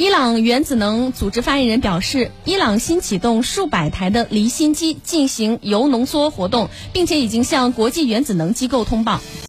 伊朗原子能组织发言人表示伊朗新启动数百台的离心机进行铀浓缩活动并且已经向国际原子能机构通报。